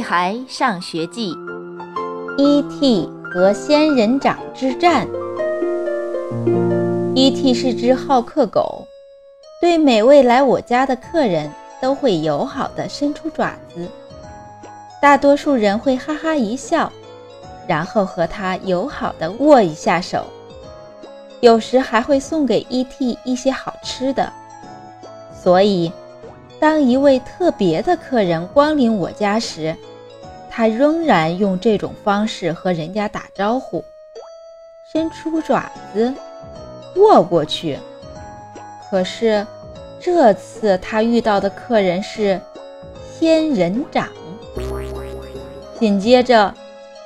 孩上学记》，E.T. 和仙人掌之战。E.T. 是只好客狗，对每位来我家的客人都会友好的伸出爪子。大多数人会哈哈一笑，然后和他友好的握一下手，有时还会送给 E.T. 一些好吃的。所以。当一位特别的客人光临我家时，他仍然用这种方式和人家打招呼，伸出爪子，握过去。可是这次他遇到的客人是仙人掌。紧接着，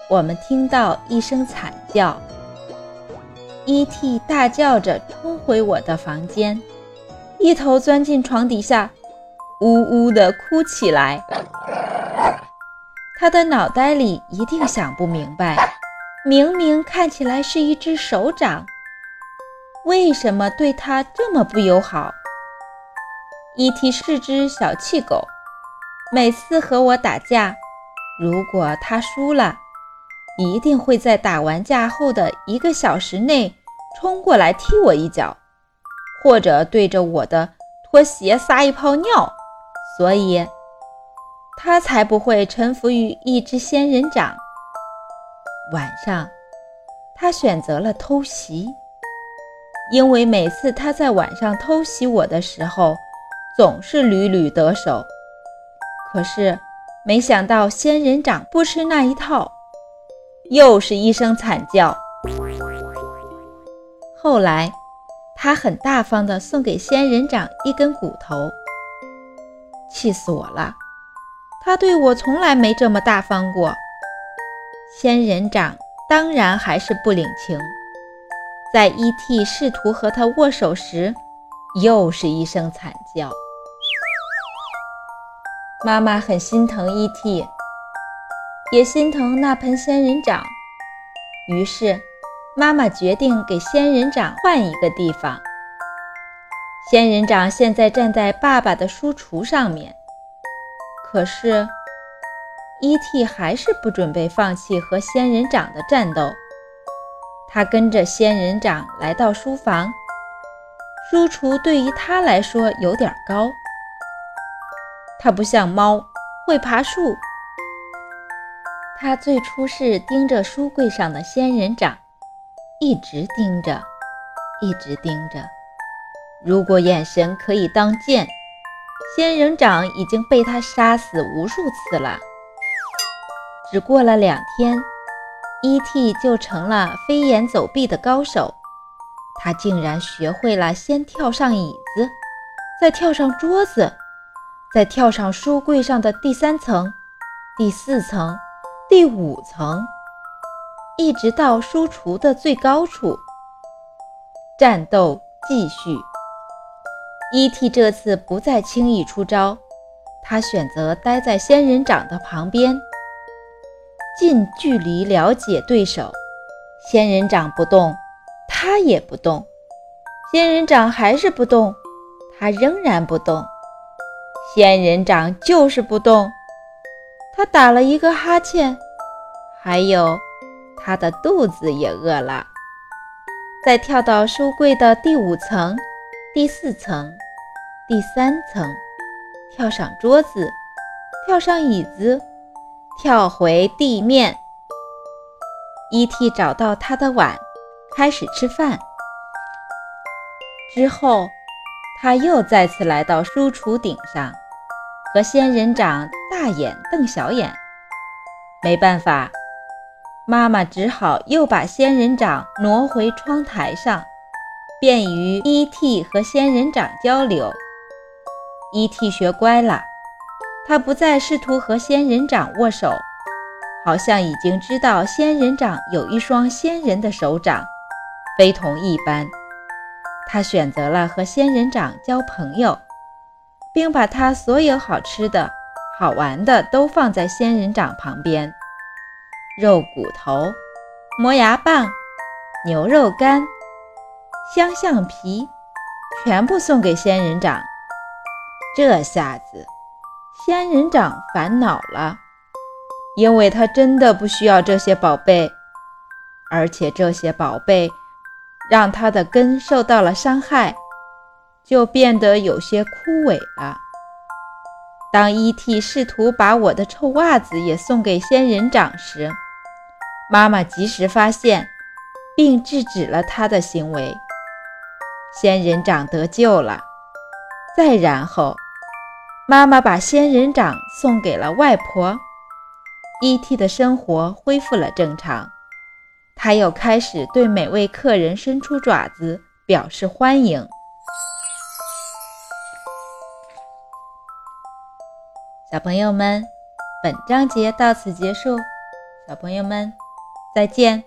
我们听到一声惨叫，E.T. 大叫着冲回我的房间，一头钻进床底下。呜呜地哭起来，他的脑袋里一定想不明白，明明看起来是一只手掌，为什么对他这么不友好？E.T. 是只小气狗，每次和我打架，如果他输了，一定会在打完架后的一个小时内冲过来踢我一脚，或者对着我的拖鞋撒一泡尿。所以，他才不会臣服于一只仙人掌。晚上，他选择了偷袭，因为每次他在晚上偷袭我的时候，总是屡屡得手。可是，没想到仙人掌不吃那一套，又是一声惨叫。后来，他很大方地送给仙人掌一根骨头。气死我了！他对我从来没这么大方过。仙人掌当然还是不领情，在 E.T. 试图和他握手时，又是一声惨叫。妈妈很心疼 E.T.，也心疼那盆仙人掌，于是妈妈决定给仙人掌换一个地方。仙人掌现在站在爸爸的书橱上面，可是，E.T. 还是不准备放弃和仙人掌的战斗。他跟着仙人掌来到书房，书橱对于他来说有点高，他不像猫会爬树。他最初是盯着书柜上的仙人掌，一直盯着，一直盯着。如果眼神可以当剑，仙人掌已经被他杀死无数次了。只过了两天，E.T. 就成了飞檐走壁的高手。他竟然学会了先跳上椅子，再跳上桌子，再跳上书柜上的第三层、第四层、第五层，一直到书橱的最高处。战斗继续。E.T. 这次不再轻易出招，他选择待在仙人掌的旁边，近距离了解对手。仙人掌不动，他也不动；仙人掌还是不动，他仍然不动。仙人掌就是不动，他打了一个哈欠，还有他的肚子也饿了。再跳到书柜的第五层、第四层。第三层，跳上桌子，跳上椅子，跳回地面。E.T. 找到他的碗，开始吃饭。之后，他又再次来到书橱顶上，和仙人掌大眼瞪小眼。没办法，妈妈只好又把仙人掌挪回窗台上，便于 E.T. 和仙人掌交流。E.T. 学乖了，他不再试图和仙人掌握手，好像已经知道仙人掌有一双仙人的手掌，非同一般。他选择了和仙人掌交朋友，并把他所有好吃的、好玩的都放在仙人掌旁边：肉骨头、磨牙棒、牛肉干、香橡皮，全部送给仙人掌。这下子，仙人掌烦恼了。因为他真的不需要这些宝贝，而且这些宝贝让他的根受到了伤害，就变得有些枯萎了。当 E.T. 试图把我的臭袜子也送给仙人掌时，妈妈及时发现，并制止了他的行为。仙人掌得救了。再然后，妈妈把仙人掌送给了外婆。E.T. 的生活恢复了正常，他又开始对每位客人伸出爪子表示欢迎。小朋友们，本章节到此结束。小朋友们，再见。